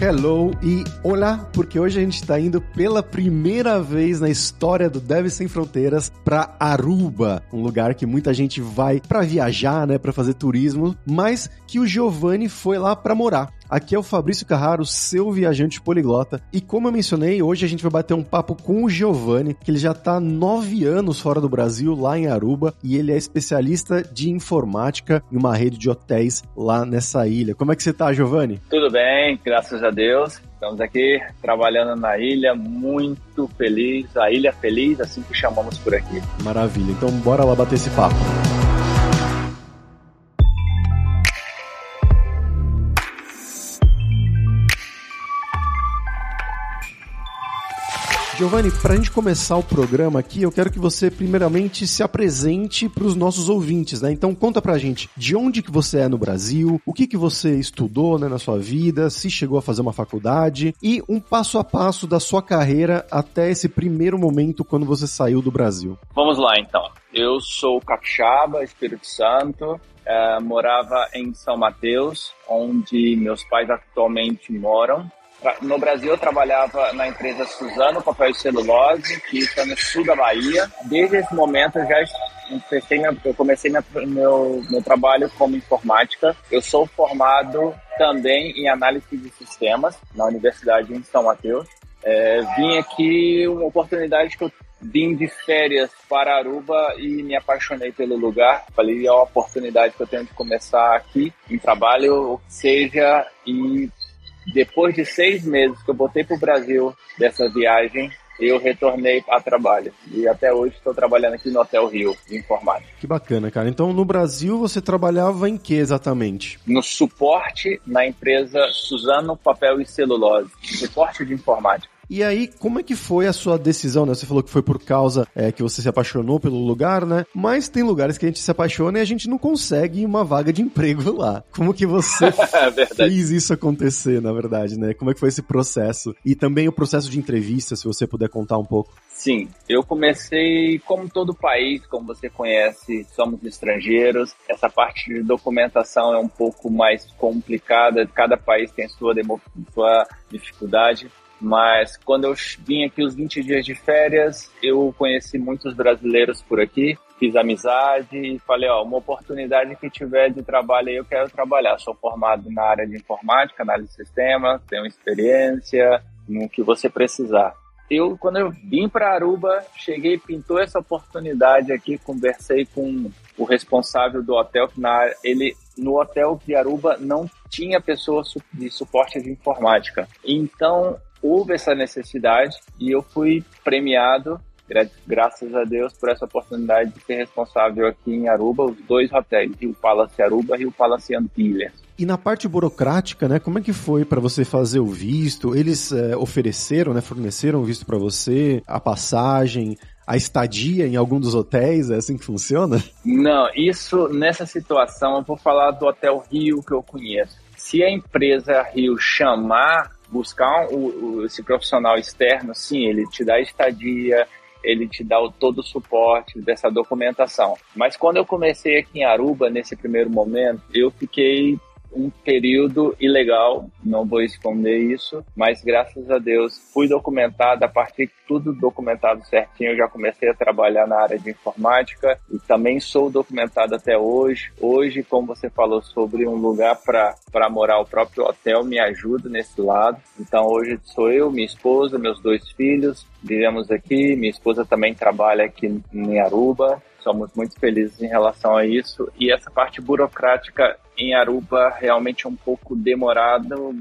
hello e olá, porque hoje a gente está indo pela primeira vez na história do Deve Sem Fronteiras para Aruba, um lugar que muita gente vai para viajar, né, para fazer turismo, mas que o Giovanni foi lá para morar. Aqui é o Fabrício Carraro, seu viajante poliglota. E como eu mencionei, hoje a gente vai bater um papo com o Giovanni, que ele já está nove anos fora do Brasil, lá em Aruba, e ele é especialista de informática em uma rede de hotéis lá nessa ilha. Como é que você está, Giovanni? Tudo bem, graças a Deus. Estamos aqui trabalhando na ilha, muito feliz, a ilha feliz, assim que chamamos por aqui. Maravilha. Então bora lá bater esse papo. Giovanni, para a gente começar o programa aqui, eu quero que você primeiramente se apresente para os nossos ouvintes, né? Então conta pra gente de onde que você é no Brasil, o que que você estudou né, na sua vida, se chegou a fazer uma faculdade e um passo a passo da sua carreira até esse primeiro momento quando você saiu do Brasil. Vamos lá então. Eu sou capixaba, Espírito Santo, uh, morava em São Mateus, onde meus pais atualmente moram. No Brasil, eu trabalhava na empresa Suzano Papel e Celulose, que está no sul da Bahia. Desde esse momento, eu já comecei, minha, eu comecei minha, meu, meu trabalho como informática. Eu sou formado também em análise de sistemas na Universidade em São Mateus. É, vim aqui, uma oportunidade que eu vim de férias para Aruba e me apaixonei pelo lugar. Falei, é a oportunidade que eu tenho de começar aqui em trabalho, seja e depois de seis meses que eu voltei para o Brasil dessa viagem, eu retornei a trabalho. E até hoje estou trabalhando aqui no Hotel Rio, de informática. Que bacana, cara. Então, no Brasil, você trabalhava em que exatamente? No suporte na empresa Suzano Papel e Celulose. Suporte de informática. E aí, como é que foi a sua decisão, né? Você falou que foi por causa é, que você se apaixonou pelo lugar, né? Mas tem lugares que a gente se apaixona e a gente não consegue uma vaga de emprego lá. Como que você é fez isso acontecer, na verdade, né? Como é que foi esse processo? E também o processo de entrevista, se você puder contar um pouco. Sim, eu comecei como todo país, como você conhece, somos estrangeiros. Essa parte de documentação é um pouco mais complicada, cada país tem sua, sua dificuldade. Mas quando eu vim aqui os 20 dias de férias, eu conheci muitos brasileiros por aqui, fiz amizade e falei, ó, uma oportunidade que tiver de trabalho aí, eu quero trabalhar. Sou formado na área de informática, análise de sistemas, tenho experiência no que você precisar. Eu, quando eu vim para Aruba, cheguei, pintou essa oportunidade aqui, conversei com o responsável do hotel, que na, ele no hotel de Aruba não tinha pessoas de suporte de informática. Então, houve essa necessidade e eu fui premiado, graças a Deus, por essa oportunidade de ser responsável aqui em Aruba, os dois hotéis, Rio Palace Aruba e Rio Palace Antilhas. E na parte burocrática, né, como é que foi para você fazer o visto? Eles é, ofereceram, né, forneceram o visto para você, a passagem, a estadia em algum dos hotéis? É assim que funciona? Não, isso nessa situação eu vou falar do Hotel Rio que eu conheço. Se a empresa Rio chamar buscar o, esse profissional externo, sim, ele te dá estadia, ele te dá o, todo o suporte dessa documentação. Mas quando eu comecei aqui em Aruba, nesse primeiro momento, eu fiquei um período ilegal, não vou esconder isso, mas graças a Deus fui documentado, a partir de tudo documentado certinho, eu já comecei a trabalhar na área de informática e também sou documentado até hoje. Hoje, como você falou sobre um lugar para morar, o próprio hotel me ajuda nesse lado. Então hoje sou eu, minha esposa, meus dois filhos, vivemos aqui, minha esposa também trabalha aqui em Aruba somos muito felizes em relação a isso. E essa parte burocrática em Aruba realmente é um pouco demorado,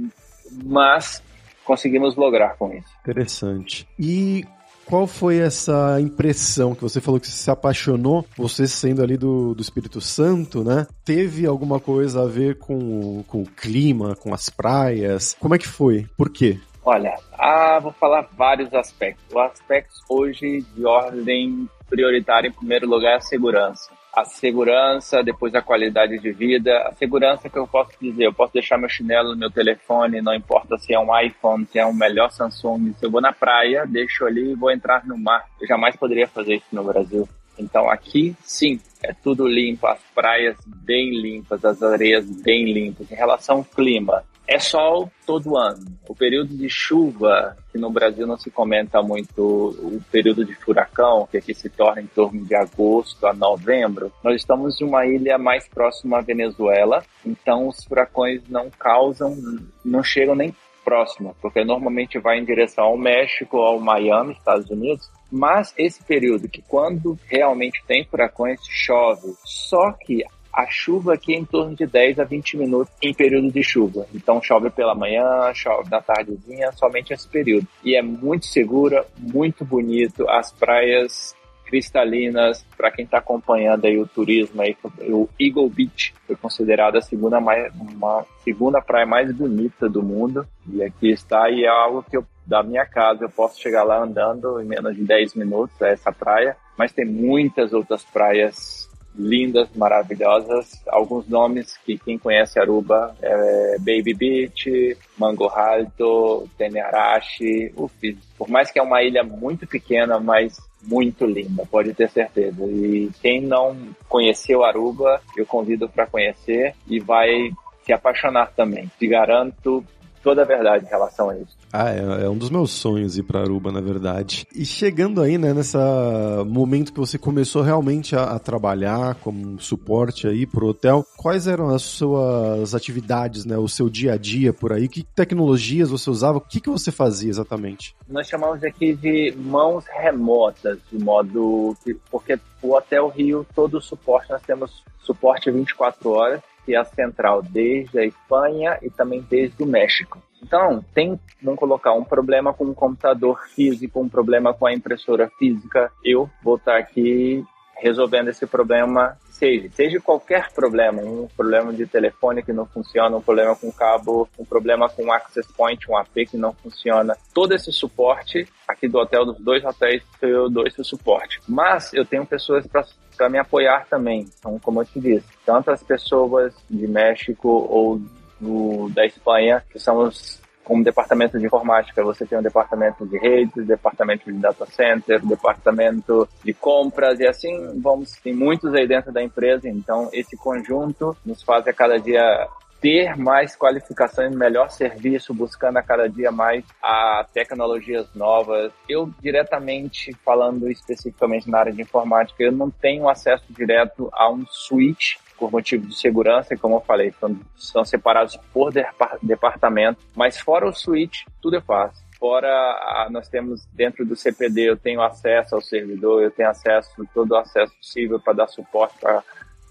mas conseguimos lograr com isso. Interessante. E qual foi essa impressão que você falou que se apaixonou, você sendo ali do, do Espírito Santo, né? Teve alguma coisa a ver com, com o clima, com as praias? Como é que foi? Por quê? Olha, ah, vou falar vários aspectos. Os aspectos hoje de ordem prioritária, em primeiro lugar, é a segurança. A segurança, depois a qualidade de vida. A segurança que eu posso dizer, eu posso deixar meu chinelo no meu telefone, não importa se é um iPhone, se é um melhor Samsung. Se eu vou na praia, deixo ali e vou entrar no mar. Eu jamais poderia fazer isso no Brasil. Então aqui, sim, é tudo limpo, as praias bem limpas, as areias bem limpas. Em relação ao clima, é sol todo ano. O período de chuva, que no Brasil não se comenta muito, o período de furacão, que aqui se torna em torno de agosto a novembro, nós estamos em uma ilha mais próxima à Venezuela, então os furacões não causam, não chegam nem próximo, porque normalmente vai em direção ao México, ao Miami, Estados Unidos, mas esse período que quando realmente tem furacões chove, só que a chuva aqui é em torno de 10 a 20 minutos em período de chuva. Então chove pela manhã, chove na tardezinha, somente esse período. E é muito segura, muito bonito. As praias cristalinas, para quem está acompanhando aí o turismo aí, o Eagle Beach foi considerada a segunda mais, uma segunda praia mais bonita do mundo. E aqui está e é algo que eu da minha casa eu posso chegar lá andando em menos de 10 minutos a essa praia, mas tem muitas outras praias lindas, maravilhosas. Alguns nomes que quem conhece Aruba é Baby Beach, Mango Alto, Tenerashi, uf, por mais que é uma ilha muito pequena, mas muito linda, pode ter certeza. E quem não conheceu Aruba, eu convido para conhecer e vai se apaixonar também. Te garanto toda a verdade em relação a isso. Ah, é, é um dos meus sonhos ir para Aruba, na verdade. E chegando aí, né, nessa momento que você começou realmente a, a trabalhar como suporte aí pro hotel, quais eram as suas atividades, né, o seu dia a dia por aí? Que tecnologias você usava? O que, que você fazia exatamente? Nós chamamos aqui de mãos remotas, de modo que, porque o Hotel Rio, todo o suporte, nós temos suporte 24 horas, é a central desde a Espanha e também desde o México. Então, tem, vamos colocar, um problema com o computador físico, um problema com a impressora física, eu vou estar aqui resolvendo esse problema, seja, seja qualquer problema, um problema de telefone que não funciona, um problema com cabo, um problema com access point, um AP que não funciona, todo esse suporte aqui do hotel, dos dois hotéis, eu dou esse suporte. Mas eu tenho pessoas para para me apoiar também. Então, como eu te disse, tanto as pessoas de México ou do, da Espanha, que são os como departamento de informática, você tem um departamento de redes, departamento de data center, departamento de compras e assim vamos, tem muitos aí dentro da empresa, então esse conjunto nos faz a cada dia ter mais qualificação e melhor serviço, buscando a cada dia mais a tecnologias novas. Eu, diretamente, falando especificamente na área de informática, eu não tenho acesso direto a um switch por motivo de segurança, como eu falei, são, separados por de, departamento, mas fora o switch, tudo eu faço. Fora, nós temos dentro do CPD, eu tenho acesso ao servidor, eu tenho acesso, todo o acesso possível para dar suporte para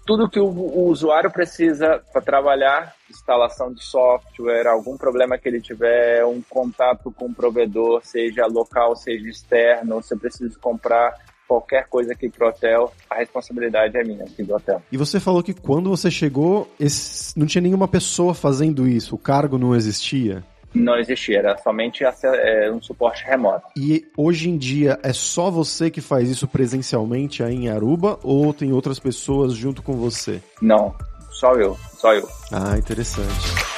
tudo que o, o usuário precisa para trabalhar, instalação de software, algum problema que ele tiver, um contato com o provedor, seja local, seja externo, se precisa comprar qualquer coisa aqui pro hotel, a responsabilidade é minha aqui do hotel. E você falou que quando você chegou, esse, não tinha nenhuma pessoa fazendo isso, o cargo não existia? Não existia, era somente é, um suporte remoto. E hoje em dia é só você que faz isso presencialmente aí em Aruba ou tem outras pessoas junto com você? Não, só eu, só eu. Ah, interessante.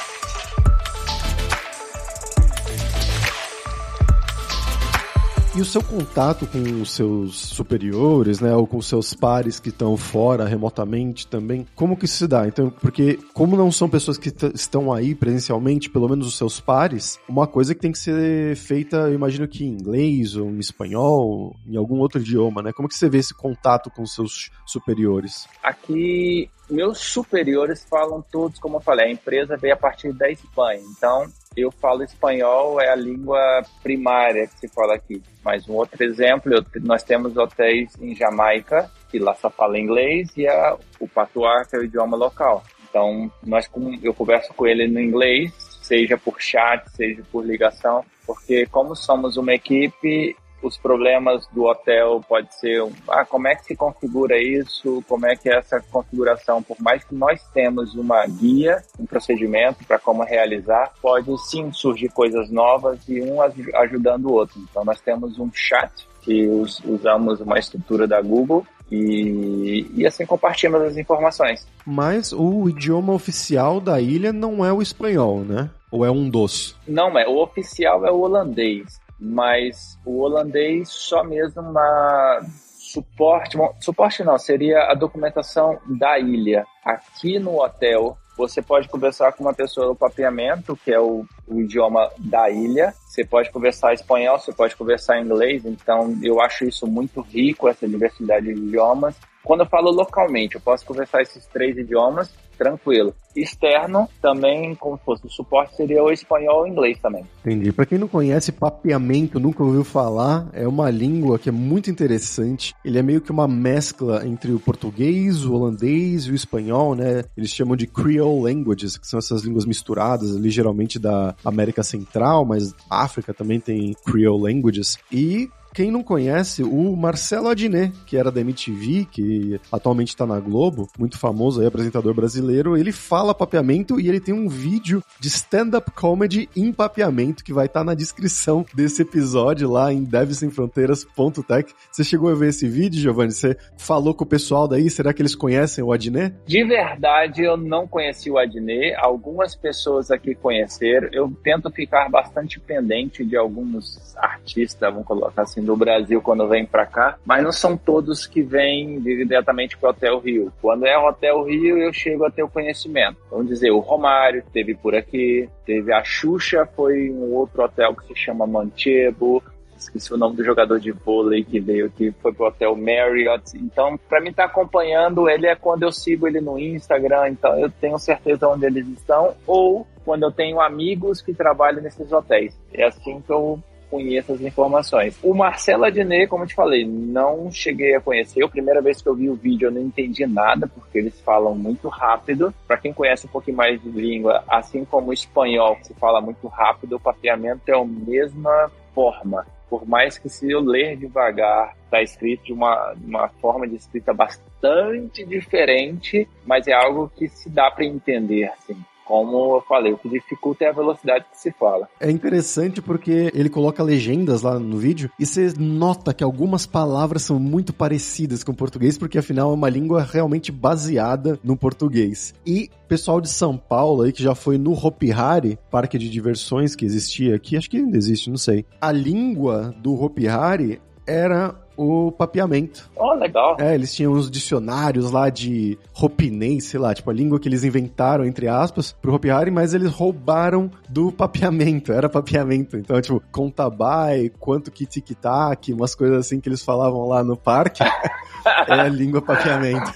E o seu contato com os seus superiores, né, ou com os seus pares que estão fora remotamente também, como que se dá? Então, porque como não são pessoas que estão aí presencialmente, pelo menos os seus pares, uma coisa que tem que ser feita, eu imagino que em inglês ou em espanhol, em algum outro idioma, né? Como que você vê esse contato com os seus superiores? Aqui meus superiores falam todos, como eu falei, a empresa veio a partir da Espanha. Então, eu falo espanhol, é a língua primária que se fala aqui. Mas um outro exemplo, eu, nós temos hotéis em Jamaica, que lá só fala inglês, e a, o patuá, que é o idioma local. Então, nós, eu converso com ele no inglês, seja por chat, seja por ligação, porque como somos uma equipe, os problemas do hotel pode ser, ah, como é que se configura isso, como é que é essa configuração, por mais que nós temos uma guia, um procedimento para como realizar, pode sim surgir coisas novas e um ajudando o outro. Então nós temos um chat que usamos uma estrutura da Google e, e assim compartilhamos as informações. Mas o idioma oficial da ilha não é o espanhol, né? Ou é um dos? Não, é o oficial é o holandês mas o holandês só mesmo uma suporte, suporte não, seria a documentação da ilha. Aqui no hotel você pode conversar com uma pessoa no papeamento, que é o, o idioma da ilha, você pode conversar espanhol, você pode conversar inglês, então eu acho isso muito rico, essa diversidade de idiomas. Quando eu falo localmente, eu posso conversar esses três idiomas tranquilo. Externo, também, como fosse o suporte, seria o espanhol ou o inglês também. Entendi. Para quem não conhece, papeamento, nunca ouviu falar, é uma língua que é muito interessante. Ele é meio que uma mescla entre o português, o holandês e o espanhol, né? Eles chamam de Creole languages, que são essas línguas misturadas ali, geralmente da América Central, mas África também tem Creole languages. E quem não conhece, o Marcelo Adnet, que era da MTV, que atualmente está na Globo, muito famoso aí, apresentador brasileiro, ele fala papeamento e ele tem um vídeo de stand-up comedy em papeamento que vai estar tá na descrição desse episódio lá em devsemfronteiras.tech. Você chegou a ver esse vídeo, Giovanni? Você falou com o pessoal daí? Será que eles conhecem o Adnet? De verdade, eu não conheci o Adnet. Algumas pessoas aqui conheceram. Eu tento ficar bastante pendente de alguns artistas, vamos colocar assim, do Brasil quando vem para cá, mas não são todos que vêm diretamente para o Hotel Rio. Quando é o Hotel Rio, eu chego a ter o conhecimento. Vamos dizer, o Romário teve por aqui, teve a Xuxa, foi um outro hotel que se chama Manchebo, esqueci o nome do jogador de vôlei que veio aqui, foi pro hotel Marriott. Então, para mim estar tá acompanhando ele é quando eu sigo ele no Instagram, então eu tenho certeza onde eles estão, ou quando eu tenho amigos que trabalham nesses hotéis. É assim que eu conheça as informações. O Marcelo Adnet, como eu te falei, não cheguei a conhecer. A primeira vez que eu vi o vídeo eu não entendi nada, porque eles falam muito rápido. Para quem conhece um pouquinho mais de língua, assim como o espanhol, que se fala muito rápido, o papeamento é a mesma forma. Por mais que se eu ler devagar, está escrito de uma, uma forma de escrita bastante diferente, mas é algo que se dá para entender, assim como eu falei, o que dificulta é a velocidade que se fala. É interessante porque ele coloca legendas lá no vídeo e você nota que algumas palavras são muito parecidas com o português, porque afinal é uma língua realmente baseada no português. E pessoal de São Paulo aí que já foi no Hopi Hari, parque de diversões que existia aqui, acho que ainda existe, não sei. A língua do Hopi Hari era o papeamento. Oh, legal. É, eles tinham uns dicionários lá de ropinês, sei lá, tipo a língua que eles inventaram, entre aspas, pro Hopi mas eles roubaram do papeamento, era papeamento. Então, tipo, contabai, quanto que tic-tac, umas coisas assim que eles falavam lá no parque. é a língua papeamento.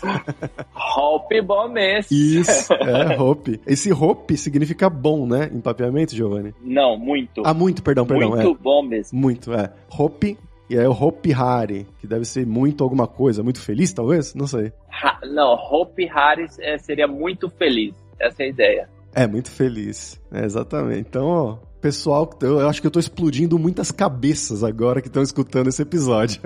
Hope bom esse. Isso, é, Hope. Esse Hope significa bom, né, em papeamento, Giovanni? Não, muito. Ah, muito, perdão, perdão. Muito é. bom mesmo. Muito, é. Hope e é o Hope Hari, que deve ser muito alguma coisa, muito feliz, talvez? Não sei. Ha, não, Hope Hari é, seria muito feliz. Essa é a ideia. É, muito feliz. É, exatamente. Então, ó, pessoal, eu acho que eu tô explodindo muitas cabeças agora que estão escutando esse episódio.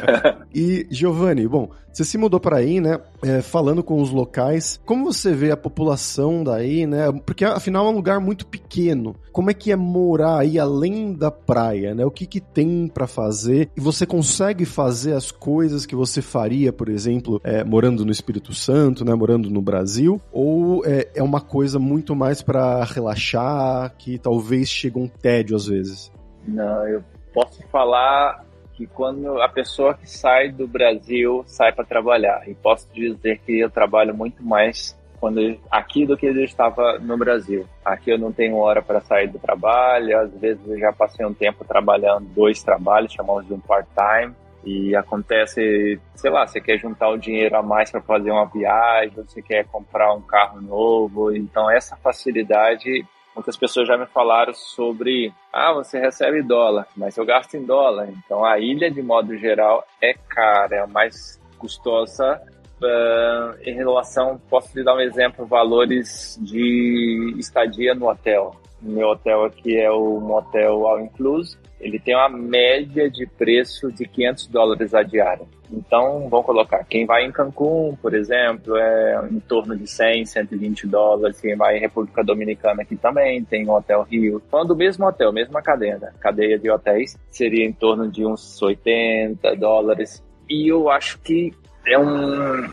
e, Giovanni, bom, você se mudou para aí, né? É, falando com os locais. Como você vê a população daí, né? Porque afinal é um lugar muito pequeno. Como é que é morar aí além da praia, né? O que que tem para fazer? E você consegue fazer as coisas que você faria, por exemplo, é, morando no Espírito Santo, né? Morando no Brasil? Ou é, é uma coisa muito mais para relaxar, que talvez chega um tédio às vezes? Não, eu posso falar que quando a pessoa que sai do Brasil sai para trabalhar, e posso dizer que eu trabalho muito mais quando aqui do que eu estava no Brasil. Aqui eu não tenho hora para sair do trabalho, às vezes eu já passei um tempo trabalhando dois trabalhos, chamamos de um part-time, e acontece, sei lá, você quer juntar o dinheiro a mais para fazer uma viagem, você quer comprar um carro novo, então essa facilidade Muitas pessoas já me falaram sobre, ah, você recebe dólar, mas eu gasto em dólar. Então a ilha, de modo geral, é cara, é a mais custosa uh, em relação, posso lhe dar um exemplo, valores de estadia no hotel. Meu hotel aqui é o motel All Inclusive ele tem uma média de preço de 500 dólares a diária. Então, vamos colocar, quem vai em Cancún, por exemplo, é em torno de 100, 120 dólares. Quem vai em República Dominicana aqui também, tem o Hotel Rio. Falando do mesmo hotel, mesma cadeia, cadeia de hotéis, seria em torno de uns 80 dólares. E eu acho que é um,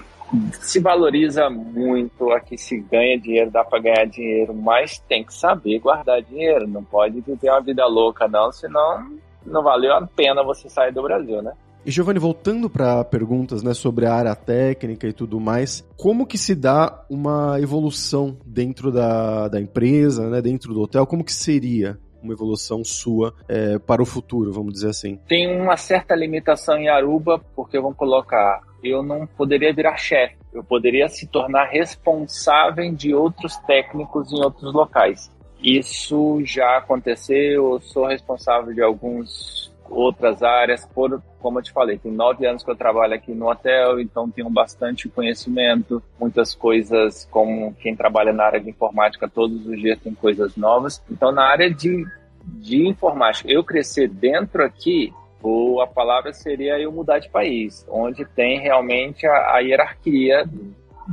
se valoriza muito, aqui se ganha dinheiro, dá para ganhar dinheiro, mas tem que saber guardar dinheiro, não pode viver uma vida louca não, senão não valeu a pena você sair do Brasil, né? E Giovanni, voltando para perguntas né, sobre a área técnica e tudo mais, como que se dá uma evolução dentro da, da empresa, né, dentro do hotel? Como que seria uma evolução sua é, para o futuro, vamos dizer assim? Tem uma certa limitação em Aruba, porque vamos colocar, eu não poderia virar chefe, eu poderia se tornar responsável de outros técnicos em outros locais. Isso já aconteceu, eu sou responsável de alguns outras áreas, por, como eu te falei, tem nove anos que eu trabalho aqui no hotel, então tenho bastante conhecimento, muitas coisas, como quem trabalha na área de informática, todos os dias tem coisas novas. Então, na área de, de informática, eu crescer dentro aqui, ou a palavra seria eu mudar de país, onde tem realmente a, a hierarquia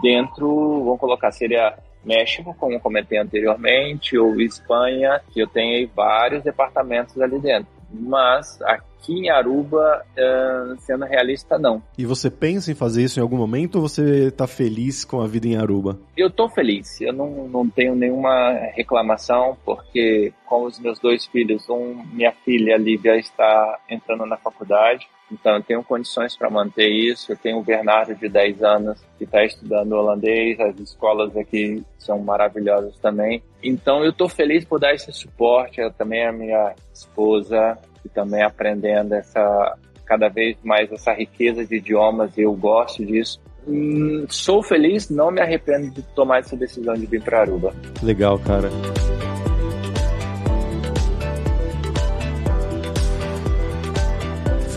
dentro, vamos colocar, seria México, como comentei anteriormente, ou Espanha, que eu tenho vários departamentos ali dentro. Mas aqui em Aruba, uh, sendo realista, não. E você pensa em fazer isso em algum momento ou você está feliz com a vida em Aruba? Eu estou feliz, eu não, não tenho nenhuma reclamação, porque com os meus dois filhos, um, minha filha Lívia está entrando na faculdade, então, eu tenho condições para manter isso. Eu tenho o Bernardo, de 10 anos, que está estudando holandês. As escolas aqui são maravilhosas também. Então, eu estou feliz por dar esse suporte. Eu também a minha esposa, que também aprendendo essa cada vez mais essa riqueza de idiomas. Eu gosto disso. Hum, sou feliz, não me arrependo de tomar essa decisão de vir para Aruba. Legal, cara.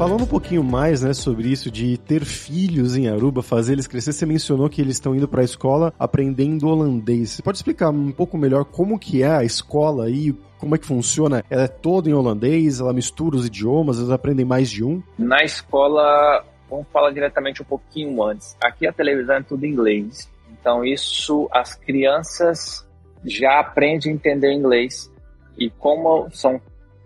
Falando um pouquinho mais, né, sobre isso de ter filhos em Aruba, fazer eles crescer, você mencionou que eles estão indo para a escola aprendendo holandês. Você pode explicar um pouco melhor como que é a escola aí, como é que funciona? Ela é toda em holandês, ela mistura os idiomas, eles aprendem mais de um? Na escola, vamos falar diretamente um pouquinho antes. Aqui a televisão é tudo em inglês. Então isso as crianças já aprendem a entender inglês. E como são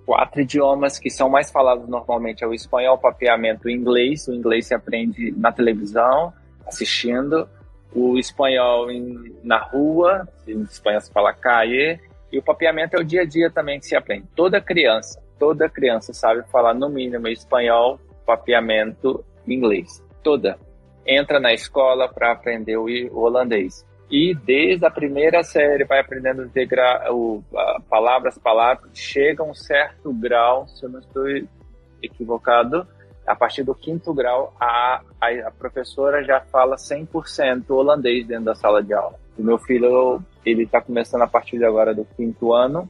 quatro idiomas que são mais falados normalmente é o espanhol, o papeamento, o inglês. O inglês se aprende na televisão, assistindo. O espanhol em, na rua, em espanhol se fala calle. E o papeamento é o dia a dia também que se aprende. Toda criança, toda criança sabe falar no mínimo espanhol, papeamento, inglês. Toda. Entra na escola para aprender o holandês e desde a primeira série vai aprendendo a integrar o, a, palavras, palavras, chega a um certo grau, se eu não estou equivocado, a partir do quinto grau, a, a, a professora já fala 100% holandês dentro da sala de aula. O meu filho, ele está começando a partir de agora do quinto ano,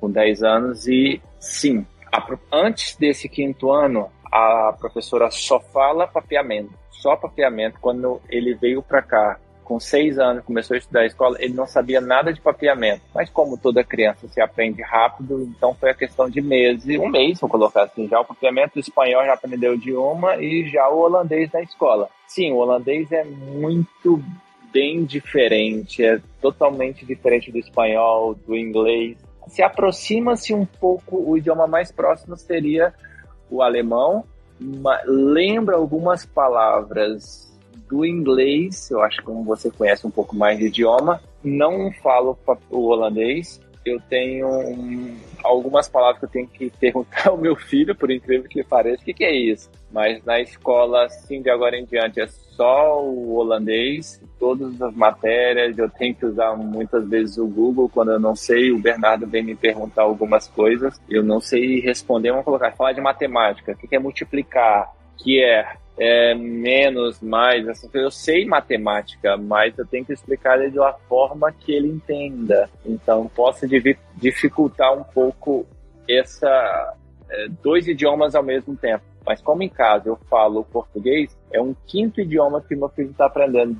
com 10 anos, e sim, a, antes desse quinto ano, a professora só fala papeamento, só papeamento. Quando ele veio para cá, com seis anos, começou a estudar a escola, ele não sabia nada de papeamento. Mas como toda criança se aprende rápido, então foi a questão de meses, um mês, vou colocar assim, já o papeamento, espanhol já aprendeu o idioma e já o holandês na escola. Sim, o holandês é muito bem diferente, é totalmente diferente do espanhol, do inglês. Se aproxima-se um pouco, o idioma mais próximo seria o alemão, lembra algumas palavras do inglês, eu acho que como você conhece um pouco mais de idioma, não falo o holandês. Eu tenho um, algumas palavras que eu tenho que perguntar ao meu filho, por incrível que pareça, o que, que é isso? Mas na escola, sim, de agora em diante, é só o holandês, todas as matérias, eu tenho que usar muitas vezes o Google quando eu não sei, o Bernardo vem me perguntar algumas coisas, eu não sei responder, vamos colocar, falar de matemática, o que é multiplicar, que é é, menos, mais, assim, eu sei matemática, mas eu tenho que explicar ele de uma forma que ele entenda. Então, posso dificultar um pouco essa é, dois idiomas ao mesmo tempo. Mas como em casa eu falo português, é um quinto idioma que meu filho está aprendendo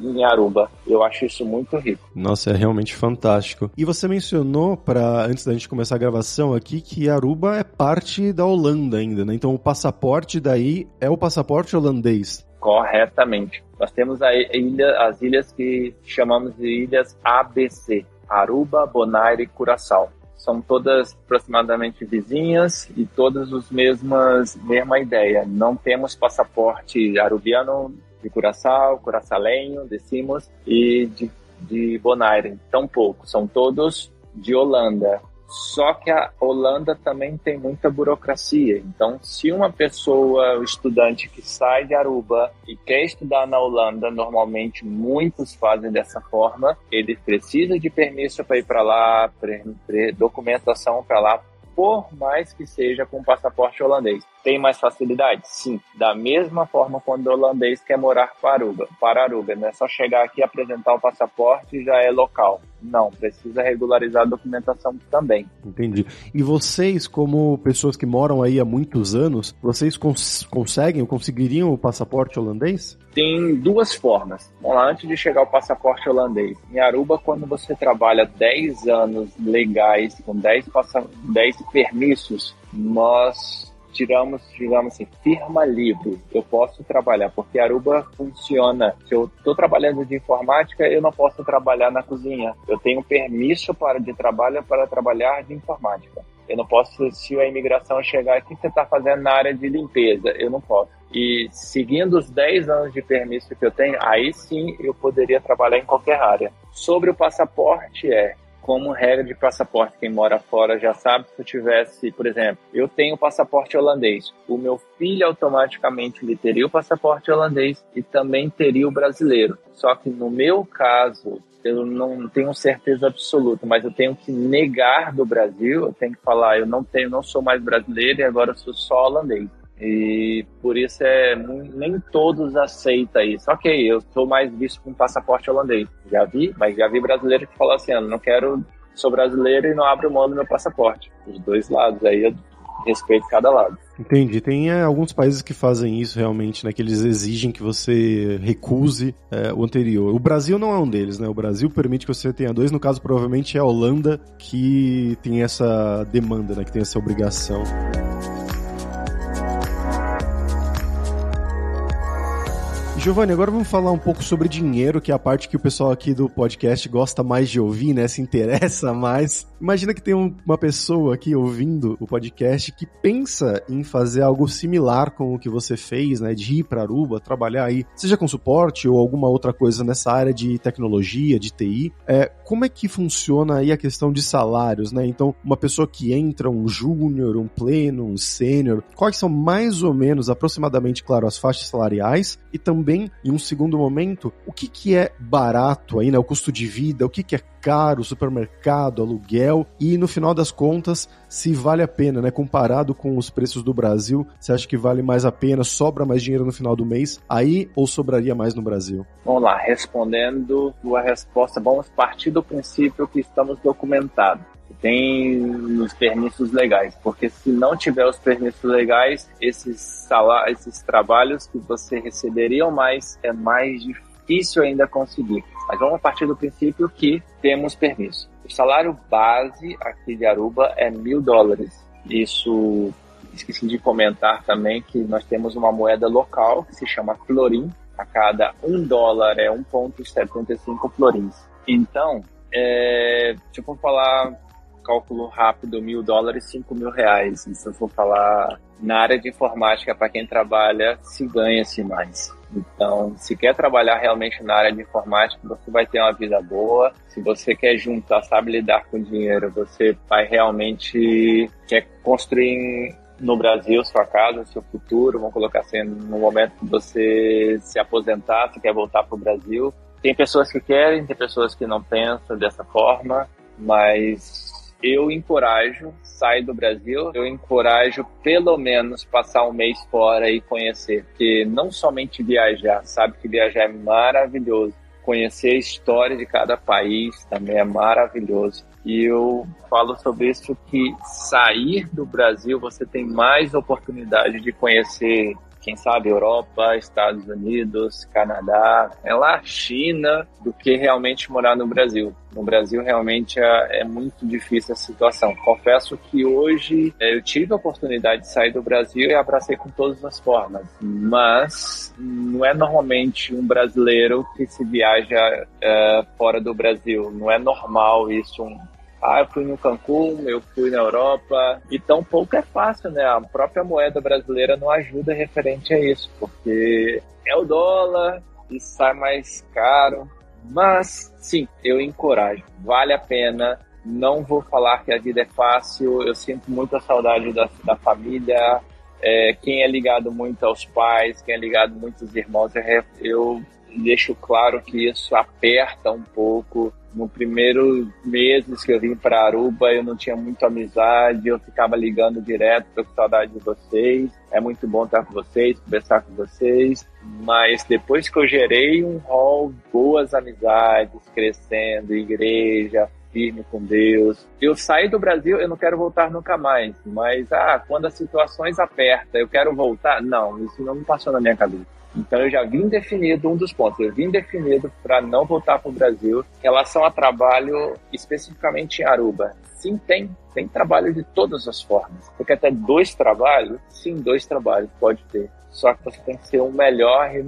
em Aruba. Eu acho isso muito rico. Nossa, é realmente fantástico. E você mencionou, para antes da gente começar a gravação aqui, que Aruba é parte da Holanda ainda, né? Então o passaporte daí é o passaporte holandês. Corretamente. Nós temos a ilha, as ilhas que chamamos de ilhas ABC. Aruba, Bonaire e Curaçao são todas aproximadamente vizinhas e todas os mesmas mesma ideia. Não temos passaporte arubiano de Curaçao, curaçalenho, decimos, e de, de Bonaire, tão pouco. São todos de Holanda. Só que a Holanda também tem muita burocracia. Então, se uma pessoa, o estudante que sai de Aruba e quer estudar na Holanda, normalmente muitos fazem dessa forma, ele precisa de permisso para ir para lá, documentação para lá, por mais que seja com passaporte holandês. Tem mais facilidade? Sim. Da mesma forma quando o holandês quer morar para Aruba. Para Aruba, não é só chegar aqui, apresentar o passaporte e já é local. Não, precisa regularizar a documentação também. Entendi. E vocês, como pessoas que moram aí há muitos anos, vocês cons conseguem ou conseguiriam o passaporte holandês? Tem duas formas. Vamos lá, antes de chegar o passaporte holandês. Em Aruba, quando você trabalha 10 anos legais, com 10, 10 permissos, nós tiramos, digamos assim, firma livre. Eu posso trabalhar, porque Aruba funciona. Se eu estou trabalhando de informática, eu não posso trabalhar na cozinha. Eu tenho permisso para de trabalho para trabalhar de informática. Eu não posso, se a imigração chegar aqui, você está fazendo na área de limpeza. Eu não posso. E seguindo os 10 anos de permisso que eu tenho, aí sim eu poderia trabalhar em qualquer área. Sobre o passaporte, é como regra de passaporte, quem mora fora já sabe, se eu tivesse, por exemplo, eu tenho passaporte holandês, o meu filho automaticamente ele teria o passaporte holandês e também teria o brasileiro. Só que no meu caso, eu não tenho certeza absoluta, mas eu tenho que negar do Brasil, eu tenho que falar, eu não tenho, não sou mais brasileiro e agora sou só holandês. E por isso é nem todos aceitam isso. Ok, eu estou mais visto com passaporte holandês. Já vi, mas já vi brasileiro que fala assim: eu não quero, sou brasileiro e não abro mão do meu passaporte. Os dois lados, aí eu respeito cada lado. Entendi. Tem é, alguns países que fazem isso realmente, né? Que eles exigem que você recuse é, o anterior. O Brasil não é um deles, né? O Brasil permite que você tenha dois. No caso, provavelmente é a Holanda que tem essa demanda, né? Que tem essa obrigação. Giovanni, agora vamos falar um pouco sobre dinheiro, que é a parte que o pessoal aqui do podcast gosta mais de ouvir, né? Se interessa mais. Imagina que tem um, uma pessoa aqui ouvindo o podcast que pensa em fazer algo similar com o que você fez, né? De ir para Aruba, trabalhar aí, seja com suporte ou alguma outra coisa nessa área de tecnologia, de TI. É, como é que funciona aí a questão de salários, né? Então, uma pessoa que entra, um júnior, um pleno, um sênior, quais são mais ou menos, aproximadamente, claro, as faixas salariais e também também, em um segundo momento, o que, que é barato aí, né? O custo de vida, o que, que é caro, supermercado, aluguel e no final das contas, se vale a pena, né? Comparado com os preços do Brasil, você acha que vale mais a pena, sobra mais dinheiro no final do mês aí ou sobraria mais no Brasil? Vamos lá, respondendo a resposta, vamos partir do princípio que estamos documentados tem os permissos legais, porque se não tiver os permissos legais, esses salários, esses trabalhos que você receberiam mais é mais difícil ainda conseguir. Mas vamos partir do princípio que temos permisso. O salário base aqui de Aruba é mil dólares. Isso esqueci de comentar também que nós temos uma moeda local que se chama florim. A cada um dólar é 1,75 florins. Então, é, se eu for falar cálculo rápido, mil dólares, cinco mil reais. Se eu for falar na área de informática, para quem trabalha, se ganha-se mais. Então, se quer trabalhar realmente na área de informática, você vai ter uma vida boa. Se você quer juntar, sabe lidar com dinheiro, você vai realmente quer construir no Brasil sua casa, seu futuro. Vamos colocar assim, no momento que você se aposentar, você quer voltar para o Brasil. Tem pessoas que querem, tem pessoas que não pensam dessa forma, mas eu encorajo, sai do Brasil, eu encorajo pelo menos passar um mês fora e conhecer, porque não somente viajar, sabe que viajar é maravilhoso, conhecer a história de cada país também é maravilhoso. E eu falo sobre isso que sair do Brasil você tem mais oportunidade de conhecer quem sabe Europa, Estados Unidos, Canadá, é lá China, do que realmente morar no Brasil. No Brasil realmente é, é muito difícil a situação. Confesso que hoje é, eu tive a oportunidade de sair do Brasil e abracei com todas as formas, mas não é normalmente um brasileiro que se viaja é, fora do Brasil. Não é normal isso um ah, eu fui no Cancún, eu fui na Europa. E tão pouco é fácil, né? A própria moeda brasileira não ajuda referente a isso, porque é o dólar e sai mais caro. Mas, sim, eu encorajo. Vale a pena Não vou falar que a vida é fácil, eu sinto muita saudade da, da família. É, quem é ligado muito aos pais, quem é ligado muito aos irmãos, eu, eu deixo claro que isso aperta um pouco. No primeiro meses que eu vim para Aruba, eu não tinha muita amizade, eu ficava ligando direto, tô com saudade de vocês. É muito bom estar com vocês, conversar com vocês. Mas depois que eu gerei um hall, boas amizades, crescendo, igreja, firme com Deus. Eu saí do Brasil, eu não quero voltar nunca mais. Mas, ah, quando as situações apertam, eu quero voltar? Não, isso não me passou na minha cabeça. Então eu já vim definido um dos pontos, eu vim definido para não voltar para o Brasil em relação a trabalho especificamente em Aruba. Sim, tem, tem trabalho de todas as formas. Quer ter dois trabalhos? Sim, dois trabalhos, pode ter. Só que você tem que ser o melhor e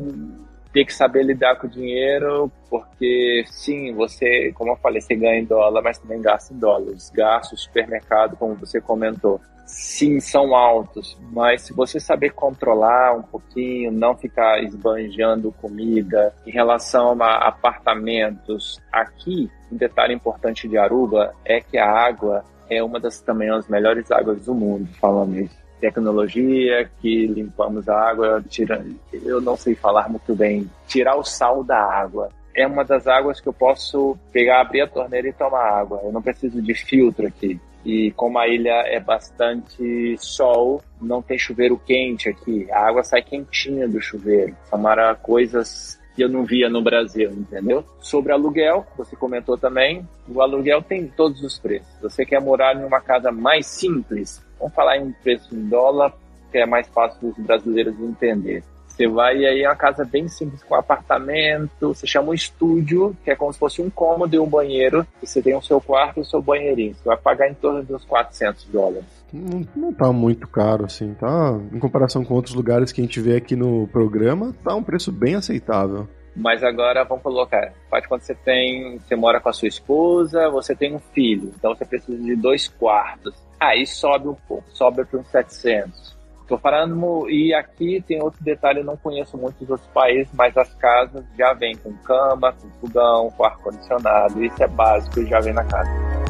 ter que saber lidar com o dinheiro, porque sim, você, como eu falei, você ganha em dólar, mas também gasta em dólares. Gastos, supermercado, como você comentou sim, são altos, mas se você saber controlar um pouquinho, não ficar esbanjando comida em relação a apartamentos, aqui, um detalhe importante de Aruba é que a água é uma das também as melhores águas do mundo, falando isso. Tecnologia que limpamos a água, tirando, eu não sei falar muito bem, tirar o sal da água é uma das águas que eu posso pegar, abrir a torneira e tomar água. Eu não preciso de filtro aqui. E como a ilha é bastante sol, não tem chuveiro quente aqui. A água sai quentinha do chuveiro. São coisas que eu não via no Brasil, entendeu? Sobre aluguel, você comentou também, o aluguel tem todos os preços. Você quer morar em uma casa mais simples? Vamos falar em preço em dólar, que é mais fácil dos brasileiros entender. Você vai aí é uma casa bem simples com apartamento, você chama um estúdio, que é como se fosse um cômodo e um banheiro, e você tem o seu quarto e o seu banheirinho. Você vai pagar em torno de uns 400 dólares. Não, não tá muito caro, assim, tá? Em comparação com outros lugares que a gente vê aqui no programa, tá um preço bem aceitável. Mas agora vamos colocar, faz quando você tem, você mora com a sua esposa, você tem um filho, então você precisa de dois quartos. Aí sobe um pouco, sobe para uns 700. Tô falando, e aqui tem outro detalhe, eu não conheço muitos outros países, mas as casas já vêm com cama, com fogão, com ar-condicionado, isso é básico já vem na casa.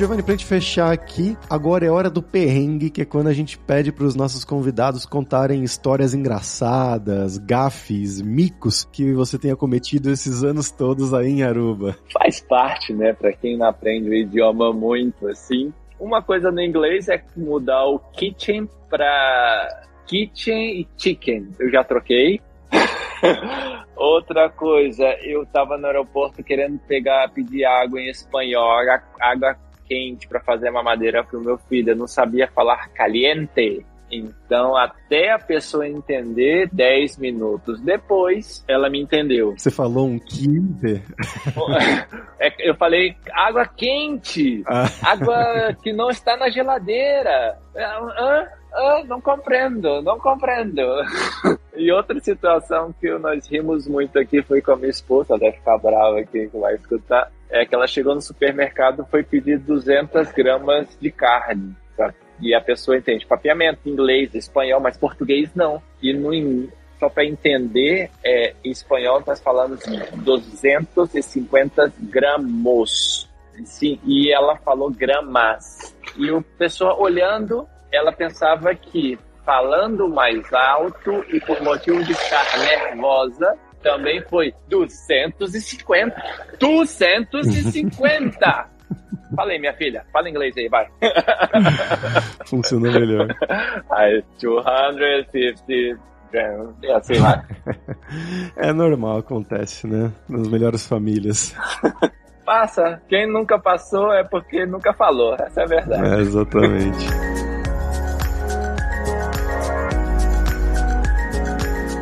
Giovanni, pra gente fechar aqui, agora é hora do perrengue, que é quando a gente pede para os nossos convidados contarem histórias engraçadas, gafes, micos que você tenha cometido esses anos todos aí em Aruba. Faz parte, né, para quem não aprende o idioma muito assim. Uma coisa no inglês é mudar o kitchen para kitchen e chicken. Eu já troquei. Outra coisa, eu tava no aeroporto querendo pegar, pedir água em espanhol, água quente para fazer uma madeira para o meu filho. Eu não sabia falar caliente. Então, até a pessoa entender, 10 minutos depois, ela me entendeu. Você falou um quinte? É, eu falei água quente, ah. água que não está na geladeira. Ah, ah, não compreendo, não compreendo. e outra situação que nós rimos muito aqui foi com a minha esposa, deve ficar brava aqui que vai escutar é que ela chegou no supermercado foi pedir 200 gramas de carne. Tá? E a pessoa entende papiamento, inglês, espanhol, mas português não. E no, só para entender, é, em espanhol nós falamos 250 gramos. Sim, e ela falou gramas. E o pessoa olhando, ela pensava que falando mais alto e por motivo de estar nervosa, também foi 250. 250! Falei, minha filha. Fala inglês aí, vai. Funcionou melhor. Aí, 250 é assim vai. É normal, acontece, né? Nas melhores famílias. Passa. Quem nunca passou é porque nunca falou. Essa é a verdade. É, exatamente.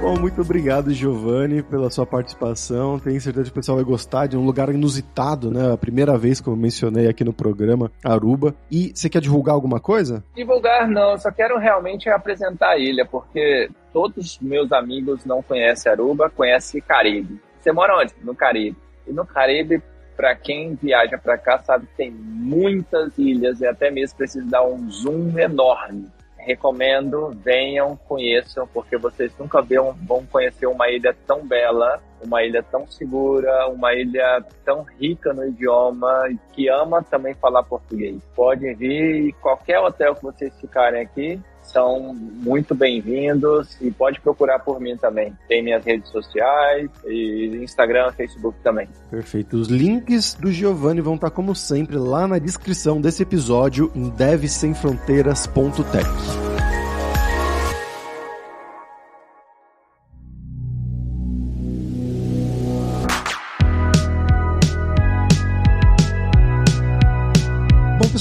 Bom, muito obrigado, Giovanni, pela sua participação. Tenho certeza que o pessoal vai gostar de um lugar inusitado, né? A primeira vez que eu mencionei aqui no programa, Aruba. E você quer divulgar alguma coisa? Divulgar não, só quero realmente apresentar a ilha, porque todos os meus amigos não conhecem Aruba, conhecem Caribe. Você mora onde? No Caribe. E no Caribe, para quem viaja para cá, sabe que tem muitas ilhas e até mesmo precisa dar um zoom enorme recomendo, venham, conheçam, porque vocês nunca vão conhecer uma ilha tão bela uma ilha tão segura, uma ilha tão rica no idioma, que ama também falar português. Podem vir e qualquer hotel que vocês ficarem aqui, são muito bem-vindos e pode procurar por mim também. Tem minhas redes sociais e Instagram, Facebook também. Perfeito. Os links do Giovanni vão estar como sempre lá na descrição desse episódio em devsemfronteiras.tech.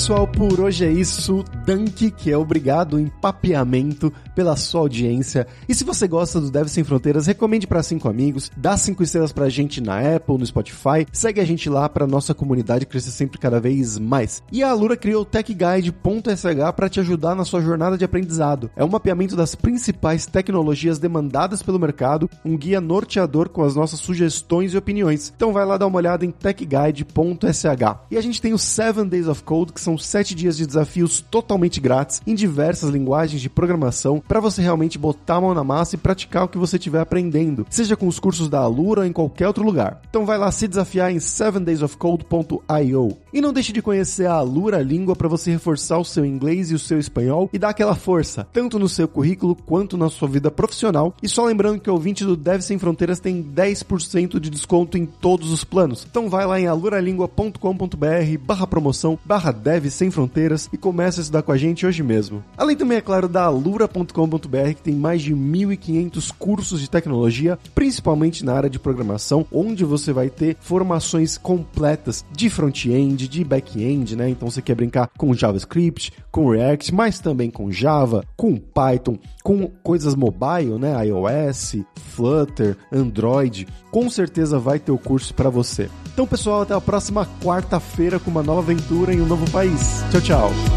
pessoal, por hoje é isso. Dunk, que é obrigado em papeamento pela sua audiência. E se você gosta do Deve Sem Fronteiras, recomende para cinco amigos, dá cinco estrelas pra gente na Apple, no Spotify, segue a gente lá pra nossa comunidade crescer sempre cada vez mais. E a Alura criou o TechGuide.sh para te ajudar na sua jornada de aprendizado. É um mapeamento das principais tecnologias demandadas pelo mercado, um guia norteador com as nossas sugestões e opiniões. Então vai lá dar uma olhada em techguide.sh. E a gente tem o 7 Days of Code, que são sete dias de desafios totalmente grátis em diversas linguagens de programação para você realmente botar a mão na massa e praticar o que você estiver aprendendo, seja com os cursos da Alura ou em qualquer outro lugar. Então vai lá se desafiar em 7daysofcode.io. E não deixe de conhecer a Alura Língua para você reforçar o seu inglês e o seu espanhol e dar aquela força, tanto no seu currículo quanto na sua vida profissional. E só lembrando que o ouvinte do Deve Sem Fronteiras tem 10% de desconto em todos os planos. Então vai lá em aluralingua.com.br barra promoção barra Sem Fronteiras e começa a estudar com a gente hoje mesmo. Além também, é claro, da alura.com.br, que tem mais de 1.500 cursos de tecnologia, principalmente na área de programação, onde você vai ter formações completas de front-end, de back-end, né? Então você quer brincar com JavaScript, com React, mas também com Java, com Python, com coisas mobile, né? iOS, Flutter, Android, com certeza vai ter o curso para você. Então, pessoal, até a próxima quarta-feira com uma nova aventura em um novo país. Tchau, tchau.